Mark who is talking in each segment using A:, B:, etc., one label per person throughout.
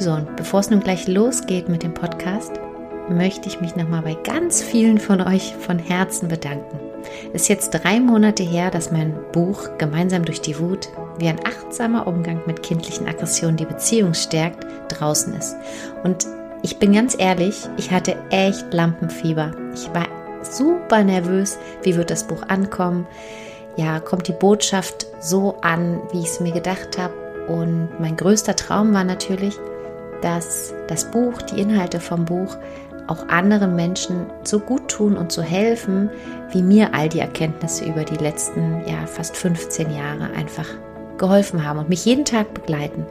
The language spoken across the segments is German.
A: So, und bevor es nun gleich losgeht mit dem Podcast, möchte ich mich nochmal bei ganz vielen von euch von Herzen bedanken. Es ist jetzt drei Monate her, dass mein Buch Gemeinsam durch die Wut, wie ein achtsamer Umgang mit kindlichen Aggressionen die Beziehung stärkt, draußen ist. Und ich bin ganz ehrlich, ich hatte echt Lampenfieber. Ich war super nervös, wie wird das Buch ankommen? Ja, kommt die Botschaft so an, wie ich es mir gedacht habe? Und mein größter Traum war natürlich, dass das Buch, die Inhalte vom Buch auch anderen Menschen so gut tun und so helfen, wie mir all die Erkenntnisse über die letzten ja, fast 15 Jahre einfach geholfen haben und mich jeden Tag begleiten.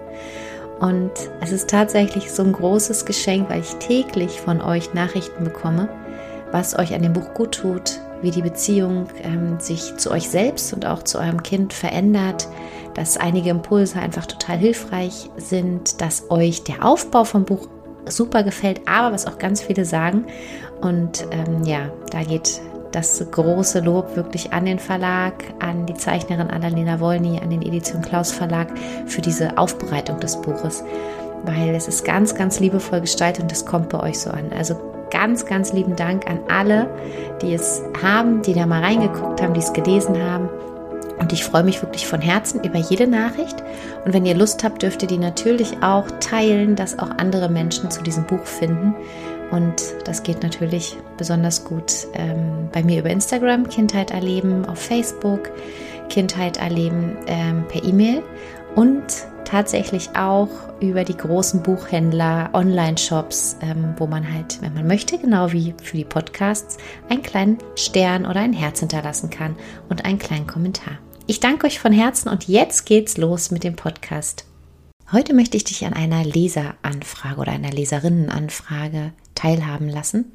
A: Und es ist tatsächlich so ein großes Geschenk, weil ich täglich von euch Nachrichten bekomme, was euch an dem Buch gut tut, wie die Beziehung ähm, sich zu euch selbst und auch zu eurem Kind verändert, dass einige Impulse einfach total hilfreich sind, dass euch der Aufbau vom Buch super gefällt, aber was auch ganz viele sagen. Und ähm, ja, da geht das große Lob wirklich an den Verlag, an die Zeichnerin Annalena Wolny, an den Edition Klaus Verlag für diese Aufbereitung des Buches, weil es ist ganz, ganz liebevoll gestaltet und das kommt bei euch so an. Also ganz, ganz lieben Dank an alle, die es haben, die da mal reingeguckt haben, die es gelesen haben. Und ich freue mich wirklich von Herzen über jede Nachricht. Und wenn ihr Lust habt, dürft ihr die natürlich auch teilen, dass auch andere Menschen zu diesem Buch finden. Und das geht natürlich besonders gut ähm, bei mir über Instagram, Kindheit erleben, auf Facebook, Kindheit erleben ähm, per E-Mail und tatsächlich auch über die großen Buchhändler, Online-Shops, ähm, wo man halt, wenn man möchte, genau wie für die Podcasts, einen kleinen Stern oder ein Herz hinterlassen kann und einen kleinen Kommentar. Ich danke euch von Herzen und jetzt geht's los mit dem Podcast. Heute möchte ich dich an einer Leseranfrage oder einer Leserinnenanfrage teilhaben lassen.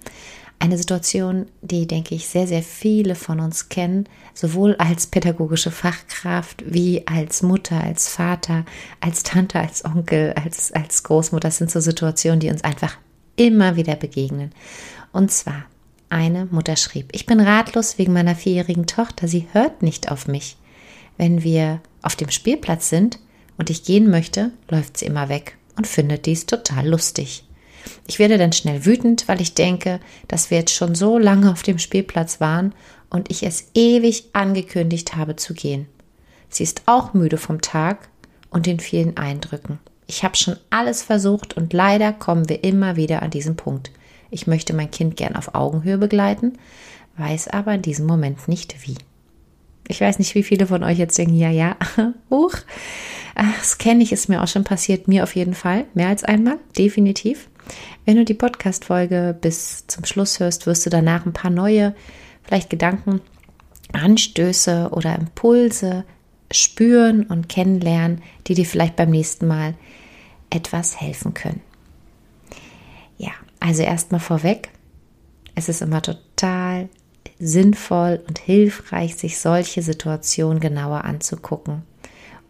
A: Eine Situation, die, denke ich, sehr, sehr viele von uns kennen, sowohl als pädagogische Fachkraft wie als Mutter, als Vater, als Tante, als Onkel, als, als Großmutter. Das sind so Situationen, die uns einfach immer wieder begegnen. Und zwar, eine Mutter schrieb, ich bin ratlos wegen meiner vierjährigen Tochter, sie hört nicht auf mich. Wenn wir auf dem Spielplatz sind und ich gehen möchte, läuft sie immer weg und findet dies total lustig. Ich werde dann schnell wütend, weil ich denke, dass wir jetzt schon so lange auf dem Spielplatz waren und ich es ewig angekündigt habe zu gehen. Sie ist auch müde vom Tag und den vielen Eindrücken. Ich habe schon alles versucht und leider kommen wir immer wieder an diesen Punkt. Ich möchte mein Kind gern auf Augenhöhe begleiten, weiß aber in diesem Moment nicht wie. Ich weiß nicht, wie viele von euch jetzt denken, ja, ja, hoch. Das kenne ich, ist mir auch schon passiert, mir auf jeden Fall, mehr als einmal, definitiv. Wenn du die Podcast-Folge bis zum Schluss hörst, wirst du danach ein paar neue, vielleicht Gedanken, Anstöße oder Impulse spüren und kennenlernen, die dir vielleicht beim nächsten Mal etwas helfen können. Ja, also erstmal vorweg, es ist immer total sinnvoll und hilfreich, sich solche Situationen genauer anzugucken.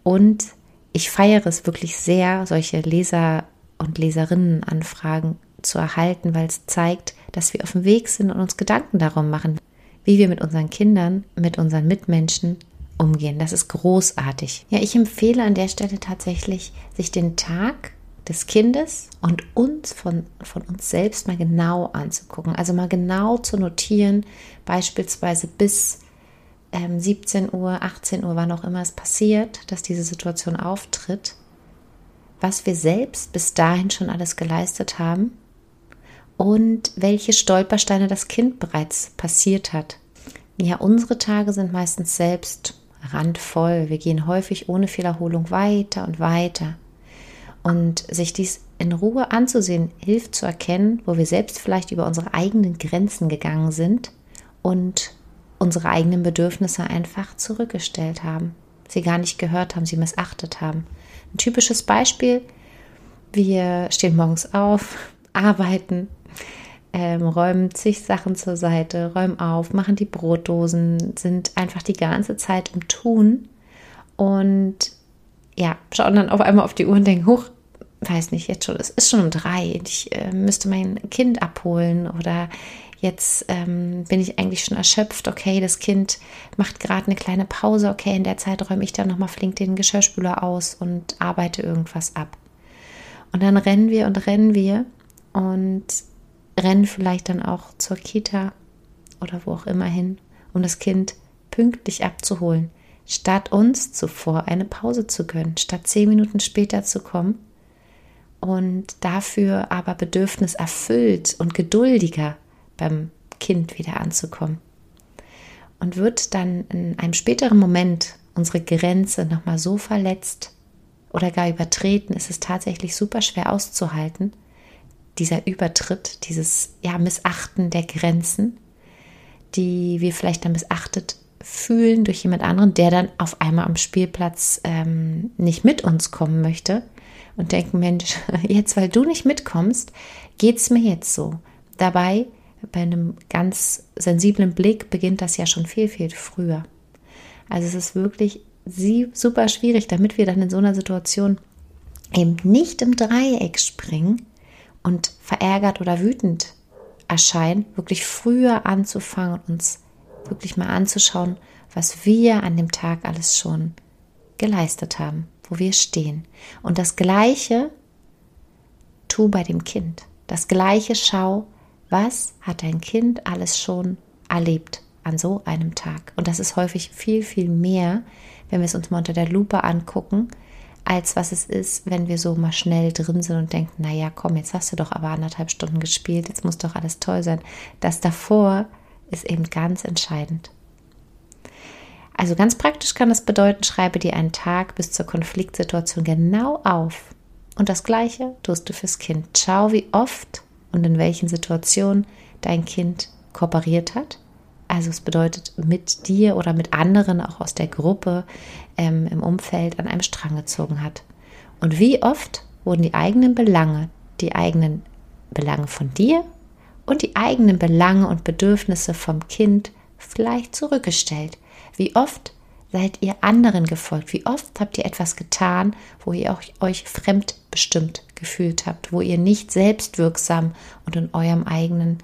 A: Und ich feiere es wirklich sehr, solche Leser- und Leserinnenanfragen zu erhalten, weil es zeigt, dass wir auf dem Weg sind und uns Gedanken darum machen, wie wir mit unseren Kindern, mit unseren Mitmenschen umgehen. Das ist großartig. Ja, ich empfehle an der Stelle tatsächlich, sich den Tag des Kindes und uns von, von uns selbst mal genau anzugucken. Also mal genau zu notieren, beispielsweise bis ähm, 17 Uhr, 18 Uhr, wann auch immer es passiert, dass diese Situation auftritt, was wir selbst bis dahin schon alles geleistet haben und welche Stolpersteine das Kind bereits passiert hat. Ja, unsere Tage sind meistens selbst randvoll. Wir gehen häufig ohne Fehlerholung weiter und weiter. Und sich dies in Ruhe anzusehen, hilft zu erkennen, wo wir selbst vielleicht über unsere eigenen Grenzen gegangen sind und unsere eigenen Bedürfnisse einfach zurückgestellt haben, sie gar nicht gehört haben, sie missachtet haben. Ein typisches Beispiel, Wir stehen morgens auf, arbeiten, ähm, räumen zig Sachen zur Seite, räumen auf, machen die Brotdosen, sind einfach die ganze Zeit im Tun und ja, schauen dann auf einmal auf die Uhr und denken, hoch, weiß nicht, jetzt schon, es ist schon um drei, ich äh, müsste mein Kind abholen oder jetzt ähm, bin ich eigentlich schon erschöpft, okay, das Kind macht gerade eine kleine Pause, okay, in der Zeit räume ich dann nochmal flink den Geschirrspüler aus und arbeite irgendwas ab. Und dann rennen wir und rennen wir und rennen vielleicht dann auch zur Kita oder wo auch immer hin, um das Kind pünktlich abzuholen, statt uns zuvor eine Pause zu gönnen, statt zehn Minuten später zu kommen und dafür aber Bedürfnis erfüllt und geduldiger beim Kind wieder anzukommen. Und wird dann in einem späteren Moment unsere Grenze nochmal so verletzt oder gar übertreten, ist es tatsächlich super schwer auszuhalten, dieser Übertritt, dieses ja, Missachten der Grenzen, die wir vielleicht dann missachtet fühlen durch jemand anderen, der dann auf einmal am Spielplatz ähm, nicht mit uns kommen möchte und denken, Mensch, jetzt weil du nicht mitkommst, geht es mir jetzt so. Dabei bei einem ganz sensiblen Blick beginnt das ja schon viel, viel früher. Also es ist wirklich super schwierig, damit wir dann in so einer Situation eben nicht im Dreieck springen und verärgert oder wütend erscheinen, wirklich früher anzufangen und uns wirklich mal anzuschauen, was wir an dem Tag alles schon geleistet haben, wo wir stehen. Und das Gleiche tu bei dem Kind. Das Gleiche schau, was hat dein Kind alles schon erlebt an so einem Tag? Und das ist häufig viel, viel mehr, wenn wir es uns mal unter der Lupe angucken, als was es ist, wenn wir so mal schnell drin sind und denken, naja, komm, jetzt hast du doch aber anderthalb Stunden gespielt, jetzt muss doch alles toll sein. Das davor ist eben ganz entscheidend. Also ganz praktisch kann das bedeuten, schreibe dir einen Tag bis zur Konfliktsituation genau auf. Und das gleiche tust du fürs Kind. Schau, wie oft und in welchen Situationen dein Kind kooperiert hat. Also es bedeutet mit dir oder mit anderen auch aus der Gruppe ähm, im Umfeld an einem Strang gezogen hat. Und wie oft wurden die eigenen Belange, die eigenen Belange von dir und die eigenen Belange und Bedürfnisse vom Kind vielleicht zurückgestellt. Wie oft seid ihr anderen gefolgt? Wie oft habt ihr etwas getan, wo ihr auch euch fremdbestimmt gefühlt habt, wo ihr nicht selbstwirksam und in eurem eigenen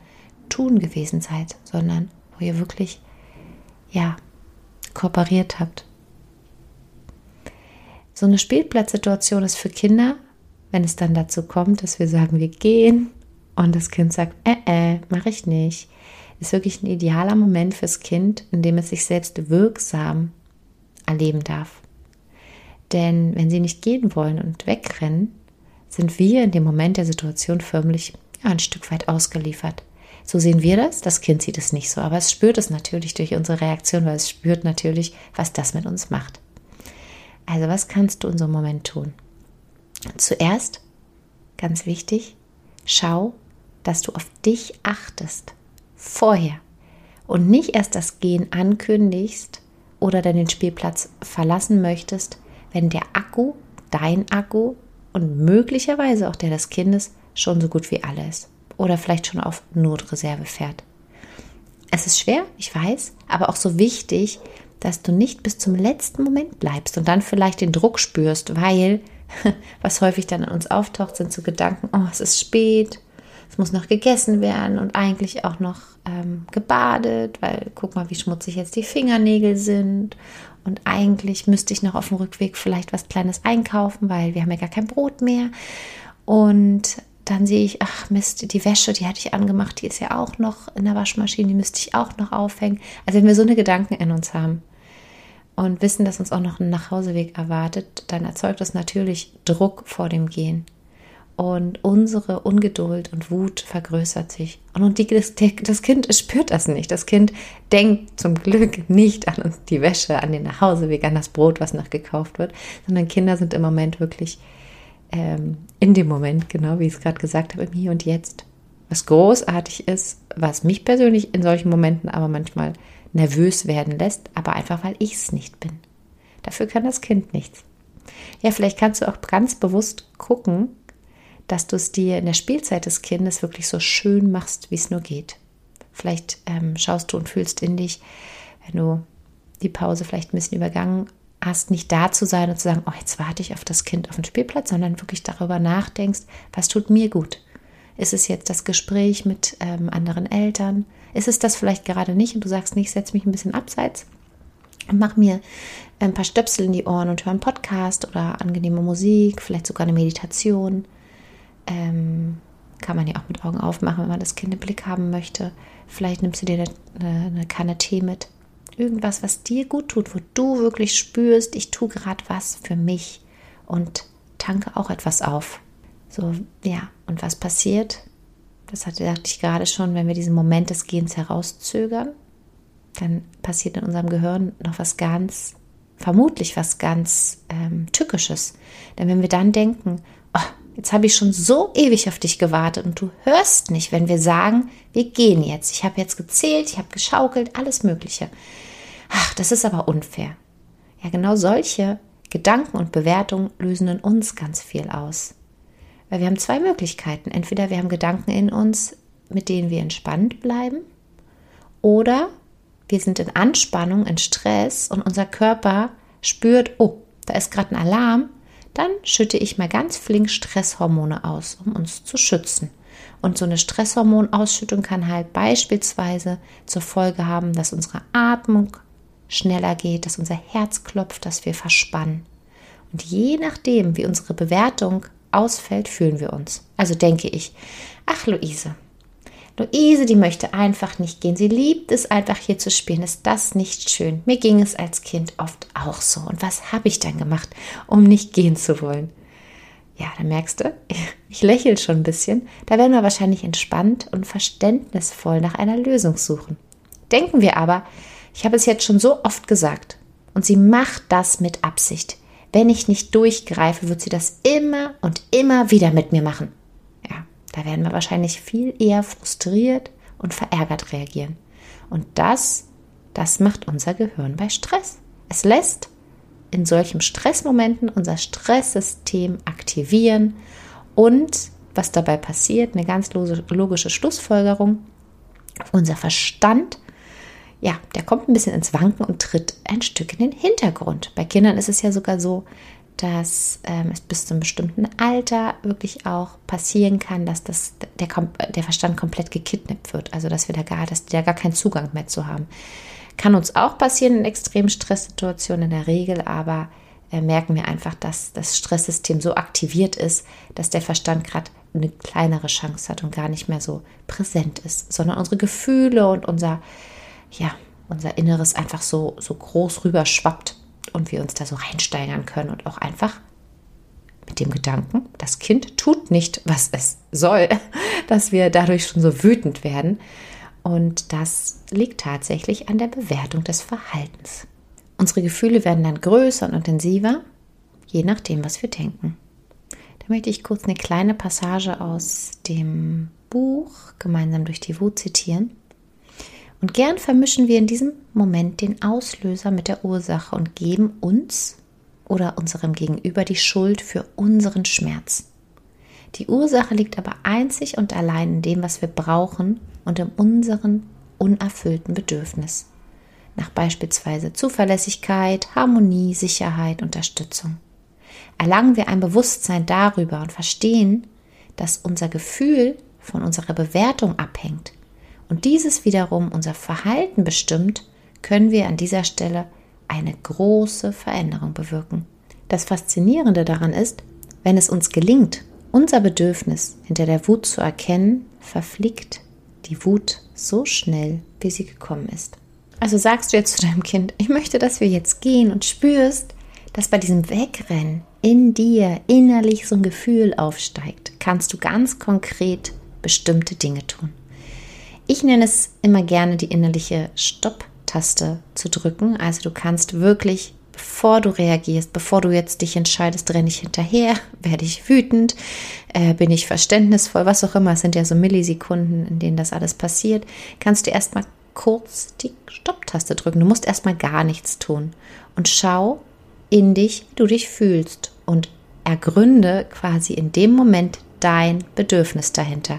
A: Tun gewesen seid, sondern wo ihr wirklich, ja, kooperiert habt. So eine Spielplatzsituation ist für Kinder, wenn es dann dazu kommt, dass wir sagen, wir gehen und das Kind sagt, äh, äh, mache ich nicht, ist wirklich ein idealer Moment fürs Kind, in dem es sich selbst wirksam erleben darf. Denn wenn sie nicht gehen wollen und wegrennen, sind wir in dem Moment der Situation förmlich ja, ein Stück weit ausgeliefert. So sehen wir das. Das Kind sieht es nicht so, aber es spürt es natürlich durch unsere Reaktion, weil es spürt natürlich, was das mit uns macht. Also was kannst du in so einem Moment tun? Zuerst, ganz wichtig, schau, dass du auf dich achtest. Vorher. Und nicht erst das Gehen ankündigst oder dann den Spielplatz verlassen möchtest, wenn der Akku, dein Akku und möglicherweise auch der des Kindes schon so gut wie alle ist oder vielleicht schon auf Notreserve fährt. Es ist schwer, ich weiß, aber auch so wichtig, dass du nicht bis zum letzten Moment bleibst und dann vielleicht den Druck spürst, weil was häufig dann in uns auftaucht, sind so Gedanken, oh, es ist spät, es muss noch gegessen werden und eigentlich auch noch ähm, gebadet, weil guck mal, wie schmutzig jetzt die Fingernägel sind und eigentlich müsste ich noch auf dem Rückweg vielleicht was Kleines einkaufen, weil wir haben ja gar kein Brot mehr. Und dann sehe ich, ach Mist, die Wäsche, die hatte ich angemacht, die ist ja auch noch in der Waschmaschine, die müsste ich auch noch aufhängen. Also wenn wir so eine Gedanken in uns haben und wissen, dass uns auch noch ein Nachhauseweg erwartet, dann erzeugt das natürlich Druck vor dem Gehen und unsere Ungeduld und Wut vergrößert sich. Und das, Kind spürt das nicht. Das Kind denkt zum Glück nicht an die Wäsche, an den Nachhauseweg, an das Brot, was noch gekauft wird, sondern Kinder sind im Moment wirklich ähm, in dem Moment, genau wie ich es gerade gesagt habe, im Hier und Jetzt. Was großartig ist, was mich persönlich in solchen Momenten aber manchmal nervös werden lässt, aber einfach weil ich es nicht bin. Dafür kann das Kind nichts. Ja, vielleicht kannst du auch ganz bewusst gucken, dass du es dir in der Spielzeit des Kindes wirklich so schön machst, wie es nur geht. Vielleicht ähm, schaust du und fühlst in dich, wenn du die Pause vielleicht ein bisschen übergangen hast, nicht da zu sein und zu sagen, oh, jetzt warte ich auf das Kind auf den Spielplatz, sondern wirklich darüber nachdenkst, was tut mir gut. Ist es jetzt das Gespräch mit ähm, anderen Eltern? Ist es das vielleicht gerade nicht und du sagst nicht, setz mich ein bisschen abseits und mach mir ein paar Stöpsel in die Ohren und hör einen Podcast oder angenehme Musik, vielleicht sogar eine Meditation. Ähm, kann man ja auch mit Augen aufmachen, wenn man das Kind im Blick haben möchte. Vielleicht nimmst du dir eine, eine Kanne Tee mit. Irgendwas, was dir gut tut, wo du wirklich spürst, ich tue gerade was für mich und tanke auch etwas auf. So, ja, und was passiert? Das hatte, sagte ich gerade schon, wenn wir diesen Moment des Gehens herauszögern, dann passiert in unserem Gehirn noch was ganz, vermutlich was ganz ähm, Tückisches. Denn wenn wir dann denken, jetzt habe ich schon so ewig auf dich gewartet und du hörst nicht, wenn wir sagen, wir gehen jetzt. Ich habe jetzt gezählt, ich habe geschaukelt, alles Mögliche. Ach, das ist aber unfair. Ja, genau solche Gedanken und Bewertungen lösen in uns ganz viel aus. Weil wir haben zwei Möglichkeiten. Entweder wir haben Gedanken in uns, mit denen wir entspannt bleiben, oder wir sind in Anspannung, in Stress und unser Körper spürt, oh, da ist gerade ein Alarm, dann schütte ich mal ganz flink Stresshormone aus, um uns zu schützen. Und so eine Stresshormonausschüttung kann halt beispielsweise zur Folge haben, dass unsere Atmung schneller geht, dass unser Herz klopft, dass wir verspannen. Und je nachdem, wie unsere Bewertung ausfällt, fühlen wir uns. Also denke ich, ach Luise, Luise, die möchte einfach nicht gehen. Sie liebt es einfach hier zu spielen. Ist das nicht schön? Mir ging es als Kind oft auch so. Und was habe ich dann gemacht, um nicht gehen zu wollen? Ja, da merkst du, ich lächle schon ein bisschen. Da werden wir wahrscheinlich entspannt und verständnisvoll nach einer Lösung suchen. Denken wir aber, ich habe es jetzt schon so oft gesagt, und sie macht das mit Absicht. Wenn ich nicht durchgreife, wird sie das immer und immer wieder mit mir machen. Da werden wir wahrscheinlich viel eher frustriert und verärgert reagieren. Und das, das macht unser Gehirn bei Stress. Es lässt in solchen Stressmomenten unser Stresssystem aktivieren und was dabei passiert, eine ganz logische Schlussfolgerung, unser Verstand, ja, der kommt ein bisschen ins Wanken und tritt ein Stück in den Hintergrund. Bei Kindern ist es ja sogar so, dass ähm, es bis zu einem bestimmten Alter wirklich auch passieren kann, dass das, der, der Verstand komplett gekidnappt wird. Also dass wir da gar, dass die da gar keinen Zugang mehr zu haben. Kann uns auch passieren in extremen Stresssituationen in der Regel, aber äh, merken wir einfach, dass das Stresssystem so aktiviert ist, dass der Verstand gerade eine kleinere Chance hat und gar nicht mehr so präsent ist, sondern unsere Gefühle und unser, ja, unser Inneres einfach so, so groß rüber und wir uns da so reinsteigern können und auch einfach mit dem Gedanken, das Kind tut nicht, was es soll, dass wir dadurch schon so wütend werden. Und das liegt tatsächlich an der Bewertung des Verhaltens. Unsere Gefühle werden dann größer und intensiver, je nachdem, was wir denken. Da möchte ich kurz eine kleine Passage aus dem Buch Gemeinsam durch die Wut zitieren. Und gern vermischen wir in diesem Moment den Auslöser mit der Ursache und geben uns oder unserem Gegenüber die Schuld für unseren Schmerz. Die Ursache liegt aber einzig und allein in dem, was wir brauchen und in unserem unerfüllten Bedürfnis. Nach beispielsweise Zuverlässigkeit, Harmonie, Sicherheit, Unterstützung. Erlangen wir ein Bewusstsein darüber und verstehen, dass unser Gefühl von unserer Bewertung abhängt, und dieses wiederum unser Verhalten bestimmt, können wir an dieser Stelle eine große Veränderung bewirken. Das Faszinierende daran ist, wenn es uns gelingt, unser Bedürfnis hinter der Wut zu erkennen, verfliegt die Wut so schnell, wie sie gekommen ist. Also sagst du jetzt zu deinem Kind, ich möchte, dass wir jetzt gehen und spürst, dass bei diesem Wegrennen in dir innerlich so ein Gefühl aufsteigt, kannst du ganz konkret bestimmte Dinge tun. Ich nenne es immer gerne die innerliche Stopp-Taste zu drücken. Also du kannst wirklich, bevor du reagierst, bevor du jetzt dich entscheidest, renne ich hinterher, werde ich wütend, äh, bin ich verständnisvoll, was auch immer. Es sind ja so Millisekunden, in denen das alles passiert. Kannst du erstmal kurz die Stopp-Taste drücken. Du musst erstmal gar nichts tun. Und schau in dich, wie du dich fühlst. Und ergründe quasi in dem Moment dein Bedürfnis dahinter.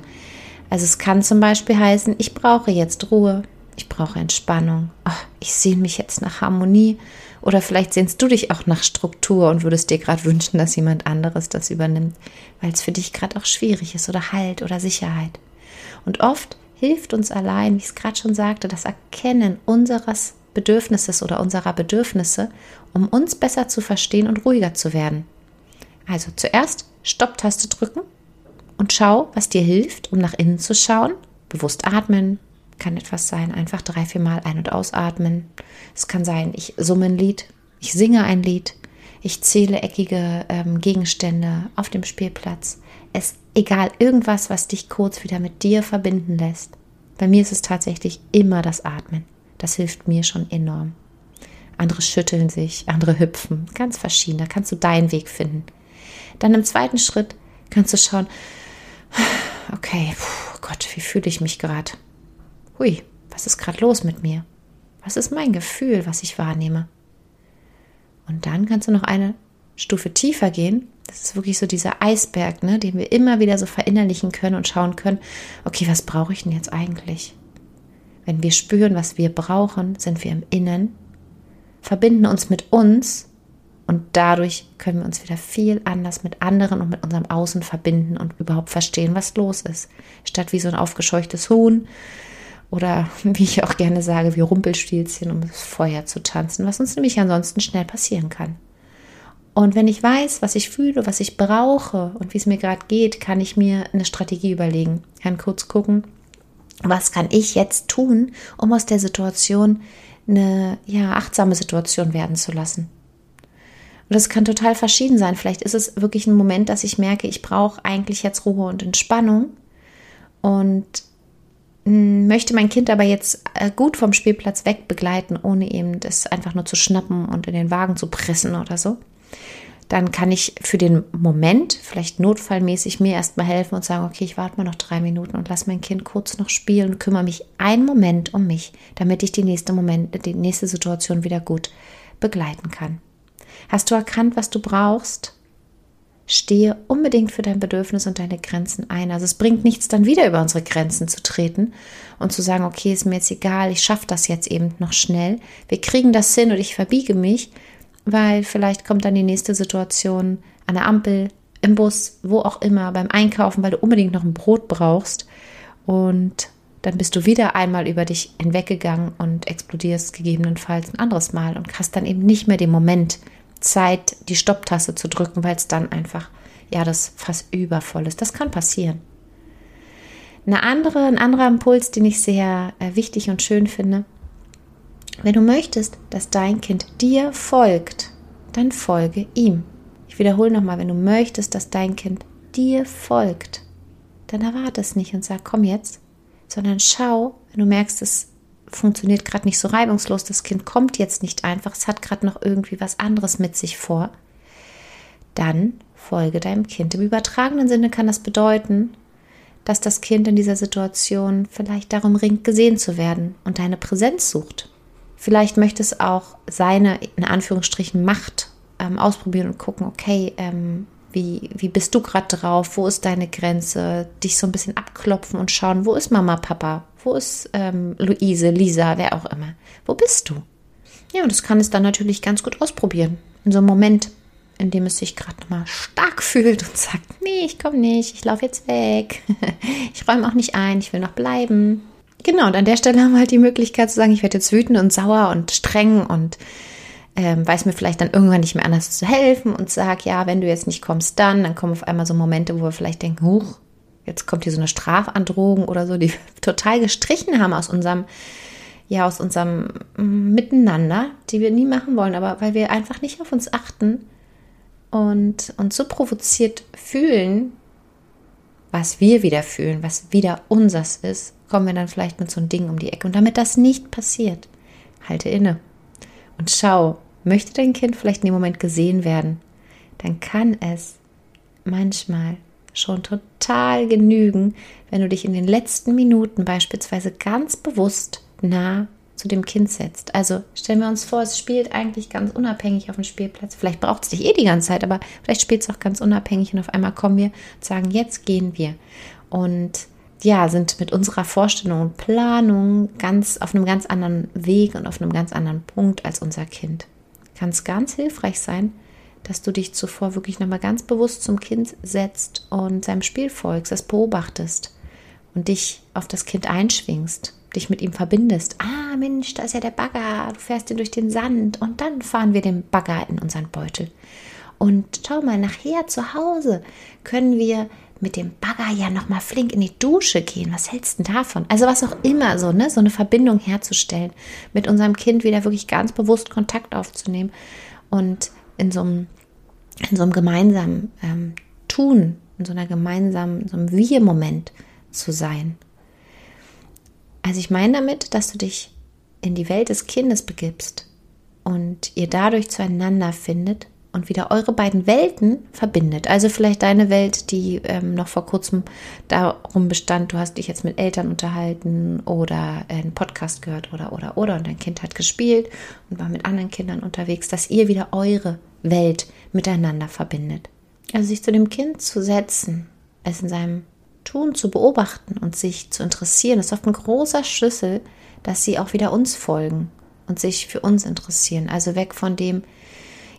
A: Also es kann zum Beispiel heißen, ich brauche jetzt Ruhe, ich brauche Entspannung, oh, ich sehne mich jetzt nach Harmonie oder vielleicht sehnst du dich auch nach Struktur und würdest dir gerade wünschen, dass jemand anderes das übernimmt, weil es für dich gerade auch schwierig ist oder Halt oder Sicherheit. Und oft hilft uns allein, wie ich es gerade schon sagte, das Erkennen unseres Bedürfnisses oder unserer Bedürfnisse, um uns besser zu verstehen und ruhiger zu werden. Also zuerst Stopptaste drücken und schau, was dir hilft, um nach innen zu schauen. Bewusst atmen, kann etwas sein, einfach drei, vier Mal ein- und ausatmen. Es kann sein, ich summe ein Lied, ich singe ein Lied, ich zähle eckige ähm, Gegenstände auf dem Spielplatz. Es egal, irgendwas, was dich kurz wieder mit dir verbinden lässt. Bei mir ist es tatsächlich immer das Atmen. Das hilft mir schon enorm. Andere schütteln sich, andere hüpfen, ganz verschieden. Da kannst du deinen Weg finden. Dann im zweiten Schritt kannst du schauen, okay, puh, Gott, wie fühle ich mich gerade? hui, was ist gerade los mit mir? Was ist mein Gefühl, was ich wahrnehme? Und dann kannst du noch eine Stufe tiefer gehen. Das ist wirklich so dieser Eisberg, ne, den wir immer wieder so verinnerlichen können und schauen können, okay, was brauche ich denn jetzt eigentlich? Wenn wir spüren, was wir brauchen, sind wir im Innen, verbinden uns mit uns und dadurch können wir uns wieder viel anders mit anderen und mit unserem Außen verbinden und überhaupt verstehen, was los ist. Statt wie so ein aufgescheuchtes Huhn oder wie ich auch gerne sage, wie Rumpelstilzchen um das Feuer zu tanzen, was uns nämlich ansonsten schnell passieren kann. Und wenn ich weiß, was ich fühle, was ich brauche und wie es mir gerade geht, kann ich mir eine Strategie überlegen. Kann kurz gucken, was kann ich jetzt tun, um aus der Situation eine ja, achtsame Situation werden zu lassen. Und das kann total verschieden sein. Vielleicht ist es wirklich ein Moment, dass ich merke, ich brauche eigentlich jetzt Ruhe und Entspannung. Und möchte mein Kind aber jetzt äh, gut vom Spielplatz weg begleiten, ohne eben das einfach nur zu schnappen und in den Wagen zu pressen oder so, dann kann ich für den Moment, vielleicht notfallmäßig, mir erstmal helfen und sagen, okay, ich warte mal noch drei Minuten und lasse mein Kind kurz noch spielen und kümmere mich einen Moment um mich, damit ich die nächste Moment, die nächste Situation wieder gut begleiten kann. Hast du erkannt, was du brauchst? stehe unbedingt für dein Bedürfnis und deine Grenzen ein. Also es bringt nichts, dann wieder über unsere Grenzen zu treten und zu sagen, okay, ist mir jetzt egal, ich schaffe das jetzt eben noch schnell. Wir kriegen das hin und ich verbiege mich, weil vielleicht kommt dann die nächste Situation an der Ampel, im Bus, wo auch immer, beim Einkaufen, weil du unbedingt noch ein Brot brauchst und dann bist du wieder einmal über dich hinweggegangen und explodierst gegebenenfalls ein anderes Mal und hast dann eben nicht mehr den Moment, Zeit, die Stopptaste zu drücken, weil es dann einfach, ja, das fast übervoll ist. Das kann passieren. Eine andere, ein anderer Impuls, den ich sehr äh, wichtig und schön finde, wenn du möchtest, dass dein Kind dir folgt, dann folge ihm. Ich wiederhole nochmal, wenn du möchtest, dass dein Kind dir folgt, dann erwarte es nicht und sag, komm jetzt, sondern schau, wenn du merkst, es funktioniert gerade nicht so reibungslos, das Kind kommt jetzt nicht einfach, es hat gerade noch irgendwie was anderes mit sich vor, dann folge deinem Kind. Im übertragenen Sinne kann das bedeuten, dass das Kind in dieser Situation vielleicht darum ringt, gesehen zu werden und deine Präsenz sucht. Vielleicht möchte es auch seine, in Anführungsstrichen, Macht ähm, ausprobieren und gucken, okay, ähm, wie, wie bist du gerade drauf? Wo ist deine Grenze? Dich so ein bisschen abklopfen und schauen, wo ist Mama, Papa? Wo ist ähm, Luise, Lisa, wer auch immer? Wo bist du? Ja, und das kann es dann natürlich ganz gut ausprobieren. In so einem Moment, in dem es sich gerade mal stark fühlt und sagt, nee, ich komme nicht, ich laufe jetzt weg. ich räume auch nicht ein, ich will noch bleiben. Genau, und an der Stelle haben wir halt die Möglichkeit zu sagen, ich werde jetzt wütend und sauer und streng und ähm, weiß mir vielleicht dann irgendwann nicht mehr anders zu helfen und sage, ja, wenn du jetzt nicht kommst, dann, dann kommen auf einmal so Momente, wo wir vielleicht denken, huch, jetzt kommt hier so eine Strafandrohung oder so, die total gestrichen haben aus unserem, ja, aus unserem mm, Miteinander, die wir nie machen wollen, aber weil wir einfach nicht auf uns achten und uns so provoziert fühlen, was wir wieder fühlen, was wieder unseres ist, kommen wir dann vielleicht mit so einem Ding um die Ecke. Und damit das nicht passiert, halte inne und schau, möchte dein Kind vielleicht in dem Moment gesehen werden, dann kann es manchmal schon total genügen, wenn du dich in den letzten Minuten beispielsweise ganz bewusst nah zu dem Kind setzt. Also stellen wir uns vor, es spielt eigentlich ganz unabhängig auf dem Spielplatz. Vielleicht braucht es dich eh die ganze Zeit, aber vielleicht spielt es auch ganz unabhängig und auf einmal kommen wir und sagen, jetzt gehen wir. Und ja, sind mit unserer Vorstellung und Planung ganz auf einem ganz anderen Weg und auf einem ganz anderen Punkt als unser Kind. Kann es ganz hilfreich sein, dass du dich zuvor wirklich nochmal ganz bewusst zum Kind setzt und seinem Spiel folgst, das beobachtest und dich auf das Kind einschwingst, dich mit ihm verbindest. Ah, Mensch, da ist ja der Bagger, du fährst ihn durch den Sand und dann fahren wir den Bagger in unseren Beutel. Und schau mal, nachher zu Hause können wir mit dem Bagger ja noch mal flink in die Dusche gehen. Was hältst du davon? Also was auch immer so, ne, so eine Verbindung herzustellen, mit unserem Kind wieder wirklich ganz bewusst Kontakt aufzunehmen und in so einem, in so einem gemeinsamen ähm, Tun, in so einer gemeinsamen, so einem Wir-Moment zu sein. Also ich meine damit, dass du dich in die Welt des Kindes begibst und ihr dadurch zueinander findet und wieder eure beiden Welten verbindet. Also vielleicht deine Welt, die ähm, noch vor kurzem darum bestand, du hast dich jetzt mit Eltern unterhalten oder einen Podcast gehört oder oder oder und dein Kind hat gespielt und war mit anderen Kindern unterwegs, dass ihr wieder eure Welt miteinander verbindet. Also sich zu dem Kind zu setzen, es in seinem Tun zu beobachten und sich zu interessieren, ist oft ein großer Schlüssel, dass sie auch wieder uns folgen und sich für uns interessieren. Also weg von dem,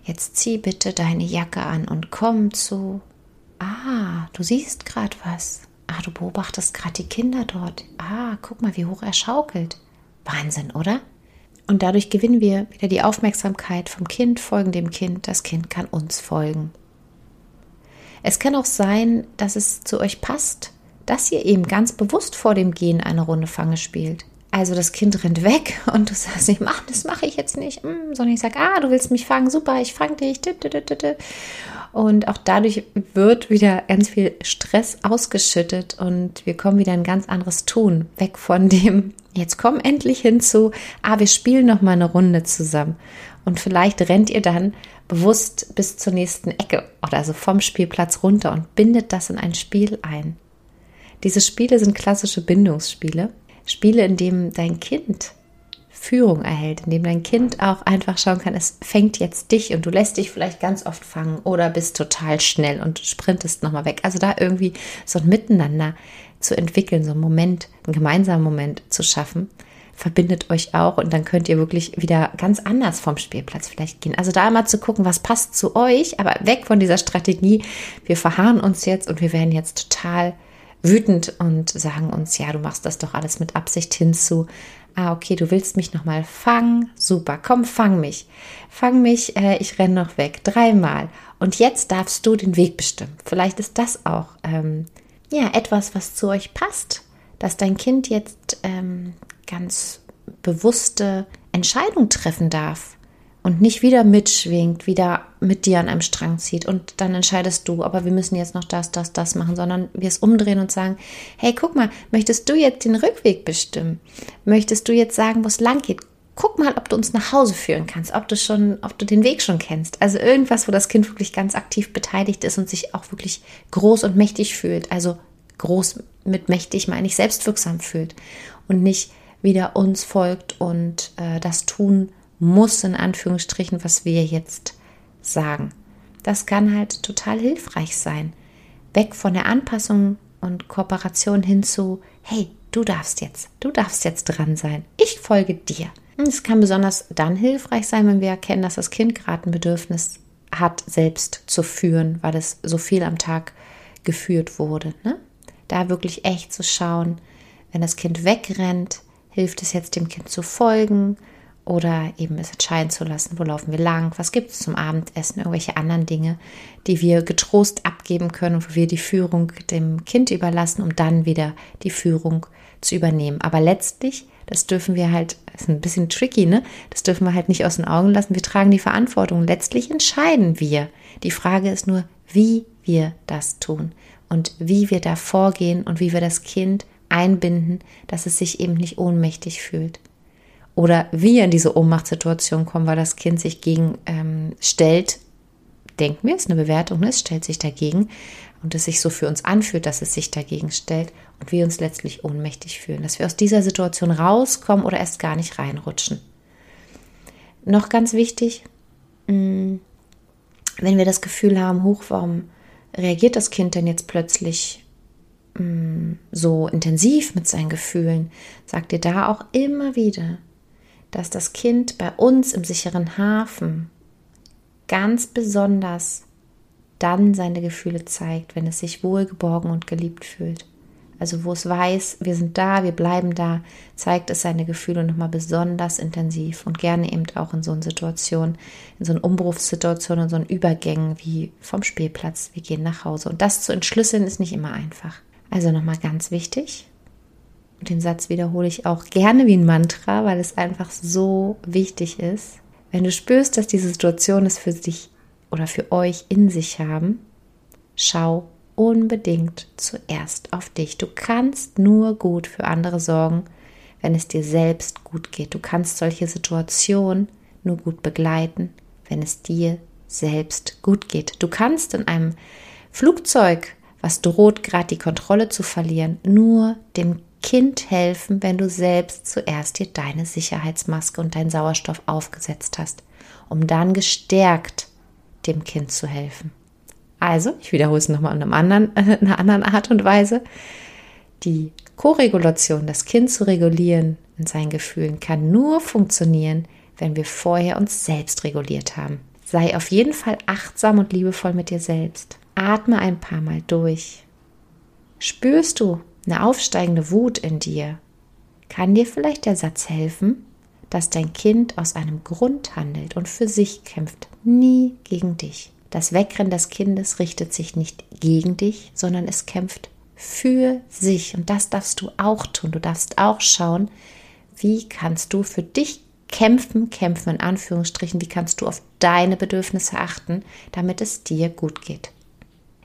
A: jetzt zieh bitte deine Jacke an und komm zu. Ah, du siehst gerade was. Ah, du beobachtest gerade die Kinder dort. Ah, guck mal, wie hoch er schaukelt. Wahnsinn, oder? Und dadurch gewinnen wir wieder die Aufmerksamkeit vom Kind, folgen dem Kind. Das Kind kann uns folgen. Es kann auch sein, dass es zu euch passt, dass ihr eben ganz bewusst vor dem Gehen eine Runde Fange spielt. Also das Kind rennt weg und du sagst nicht, mach, das mache ich jetzt nicht, mm, sondern ich sage, ah, du willst mich fangen, super, ich fange dich. Und auch dadurch wird wieder ganz viel Stress ausgeschüttet und wir kommen wieder ein ganz anderes Tun, weg von dem, jetzt komm endlich hinzu, ah, wir spielen noch mal eine Runde zusammen. Und vielleicht rennt ihr dann bewusst bis zur nächsten Ecke oder also vom Spielplatz runter und bindet das in ein Spiel ein. Diese Spiele sind klassische Bindungsspiele Spiele, in dem dein Kind Führung erhält, in dem dein Kind auch einfach schauen kann, es fängt jetzt dich und du lässt dich vielleicht ganz oft fangen oder bist total schnell und sprintest nochmal weg. Also da irgendwie so ein Miteinander zu entwickeln, so einen Moment, einen gemeinsamen Moment zu schaffen, verbindet euch auch und dann könnt ihr wirklich wieder ganz anders vom Spielplatz vielleicht gehen. Also da mal zu gucken, was passt zu euch, aber weg von dieser Strategie, wir verharren uns jetzt und wir werden jetzt total wütend und sagen uns, ja, du machst das doch alles mit Absicht hinzu. Ah, okay, du willst mich nochmal fangen. Super, komm, fang mich. Fang mich, äh, ich renne noch weg. Dreimal. Und jetzt darfst du den Weg bestimmen. Vielleicht ist das auch ähm, ja, etwas, was zu euch passt, dass dein Kind jetzt ähm, ganz bewusste Entscheidungen treffen darf und nicht wieder mitschwingt, wieder mit dir an einem Strang zieht und dann entscheidest du, aber wir müssen jetzt noch das, das, das machen, sondern wir es umdrehen und sagen, hey, guck mal, möchtest du jetzt den Rückweg bestimmen? Möchtest du jetzt sagen, wo es lang geht? Guck mal, ob du uns nach Hause führen kannst, ob du schon, ob du den Weg schon kennst. Also irgendwas, wo das Kind wirklich ganz aktiv beteiligt ist und sich auch wirklich groß und mächtig fühlt. Also groß mit mächtig meine ich selbstwirksam fühlt und nicht wieder uns folgt und äh, das tun muss, in Anführungsstrichen, was wir jetzt sagen. Das kann halt total hilfreich sein. Weg von der Anpassung und Kooperation hin zu, hey, du darfst jetzt, du darfst jetzt dran sein. Ich folge dir. Es kann besonders dann hilfreich sein, wenn wir erkennen, dass das Kind gerade ein Bedürfnis hat, selbst zu führen, weil es so viel am Tag geführt wurde. Ne? Da wirklich echt zu schauen, wenn das Kind wegrennt, hilft es jetzt dem Kind zu folgen oder eben es entscheiden zu lassen, wo laufen wir lang, was gibt es zum Abendessen, irgendwelche anderen Dinge, die wir getrost abgeben können, wo wir die Führung dem Kind überlassen, um dann wieder die Führung zu übernehmen. Aber letztlich, das dürfen wir halt, ist ein bisschen tricky, ne? Das dürfen wir halt nicht aus den Augen lassen. Wir tragen die Verantwortung. Letztlich entscheiden wir. Die Frage ist nur, wie wir das tun und wie wir da vorgehen und wie wir das Kind einbinden, dass es sich eben nicht ohnmächtig fühlt oder wir in diese Ohnmachtssituation kommen, weil das Kind sich gegen ähm, stellt, denken wir, es ist eine Bewertung, ne? es stellt sich dagegen und es sich so für uns anfühlt, dass es sich dagegen stellt und wir uns letztlich ohnmächtig fühlen, dass wir aus dieser Situation rauskommen oder erst gar nicht reinrutschen. Noch ganz wichtig, mm, wenn wir das Gefühl haben, hoch, warum reagiert das Kind denn jetzt plötzlich mm, so intensiv mit seinen Gefühlen, sagt ihr da auch immer wieder, dass das Kind bei uns im sicheren Hafen ganz besonders dann seine Gefühle zeigt, wenn es sich wohlgeborgen und geliebt fühlt. Also wo es weiß, wir sind da, wir bleiben da, zeigt es seine Gefühle nochmal besonders intensiv und gerne eben auch in so einer Situation, in so einer Umbruchssituation, in so einen Übergängen wie vom Spielplatz, wir gehen nach Hause. Und das zu entschlüsseln ist nicht immer einfach. Also nochmal ganz wichtig, den Satz wiederhole ich auch gerne wie ein Mantra, weil es einfach so wichtig ist. Wenn du spürst, dass diese Situation es für dich oder für euch in sich haben, schau unbedingt zuerst auf dich. Du kannst nur gut für andere sorgen, wenn es dir selbst gut geht. Du kannst solche Situationen nur gut begleiten, wenn es dir selbst gut geht. Du kannst in einem Flugzeug, was droht gerade die Kontrolle zu verlieren, nur dem Kind helfen, wenn du selbst zuerst dir deine Sicherheitsmaske und deinen Sauerstoff aufgesetzt hast, um dann gestärkt dem Kind zu helfen. Also, ich wiederhole es nochmal in, einem anderen, einer anderen Art und Weise. Die Koregulation, das Kind zu regulieren in seinen Gefühlen, kann nur funktionieren, wenn wir vorher uns selbst reguliert haben. Sei auf jeden Fall achtsam und liebevoll mit dir selbst. Atme ein paar Mal durch. Spürst du, eine aufsteigende Wut in dir, kann dir vielleicht der Satz helfen, dass dein Kind aus einem Grund handelt und für sich kämpft, nie gegen dich. Das Wegrennen des Kindes richtet sich nicht gegen dich, sondern es kämpft für sich. Und das darfst du auch tun. Du darfst auch schauen, wie kannst du für dich kämpfen, kämpfen in Anführungsstrichen, wie kannst du auf deine Bedürfnisse achten, damit es dir gut geht.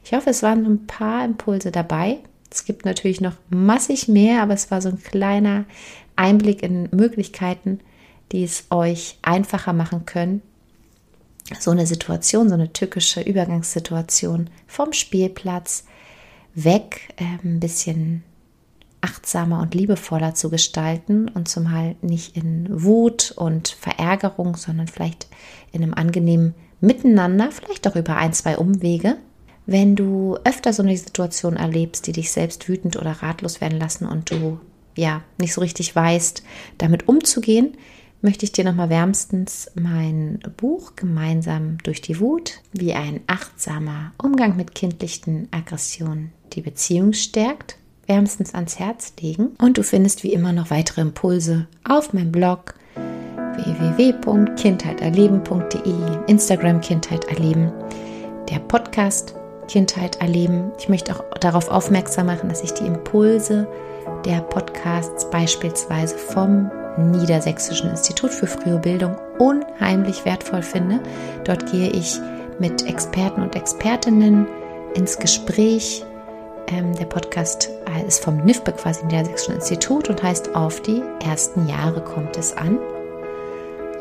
A: Ich hoffe, es waren ein paar Impulse dabei, es gibt natürlich noch massig mehr, aber es war so ein kleiner Einblick in Möglichkeiten, die es euch einfacher machen können, so eine Situation, so eine tückische Übergangssituation vom Spielplatz weg äh, ein bisschen achtsamer und liebevoller zu gestalten und zumal nicht in Wut und Verärgerung, sondern vielleicht in einem angenehmen Miteinander, vielleicht auch über ein, zwei Umwege, wenn du öfter so eine Situation erlebst, die dich selbst wütend oder ratlos werden lassen und du ja nicht so richtig weißt, damit umzugehen, möchte ich dir nochmal wärmstens mein Buch Gemeinsam durch die Wut, wie ein achtsamer Umgang mit kindlichen Aggressionen die Beziehung stärkt, wärmstens ans Herz legen. Und du findest wie immer noch weitere Impulse auf meinem Blog www.kindheiterleben.de, Instagram Kindheit erleben, der Podcast Kindheit erleben. Ich möchte auch darauf aufmerksam machen, dass ich die Impulse der Podcasts beispielsweise vom Niedersächsischen Institut für frühe Bildung unheimlich wertvoll finde. Dort gehe ich mit Experten und Expertinnen ins Gespräch. Ähm, der Podcast ist vom NIFBE quasi Niedersächsischen Institut und heißt Auf die ersten Jahre kommt es an.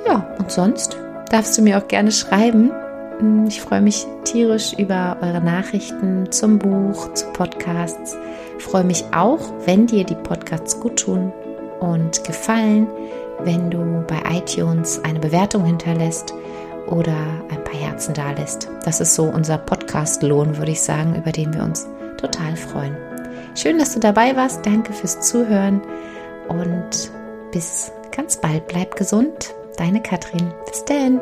A: Ja, und sonst darfst du mir auch gerne schreiben, ich freue mich tierisch über eure Nachrichten zum Buch, zu Podcasts. Ich freue mich auch, wenn dir die Podcasts gut tun und gefallen, wenn du bei iTunes eine Bewertung hinterlässt oder ein paar Herzen da lässt. Das ist so unser Podcast-Lohn, würde ich sagen, über den wir uns total freuen. Schön, dass du dabei warst. Danke fürs Zuhören und bis ganz bald. Bleib gesund. Deine Katrin. Bis denn.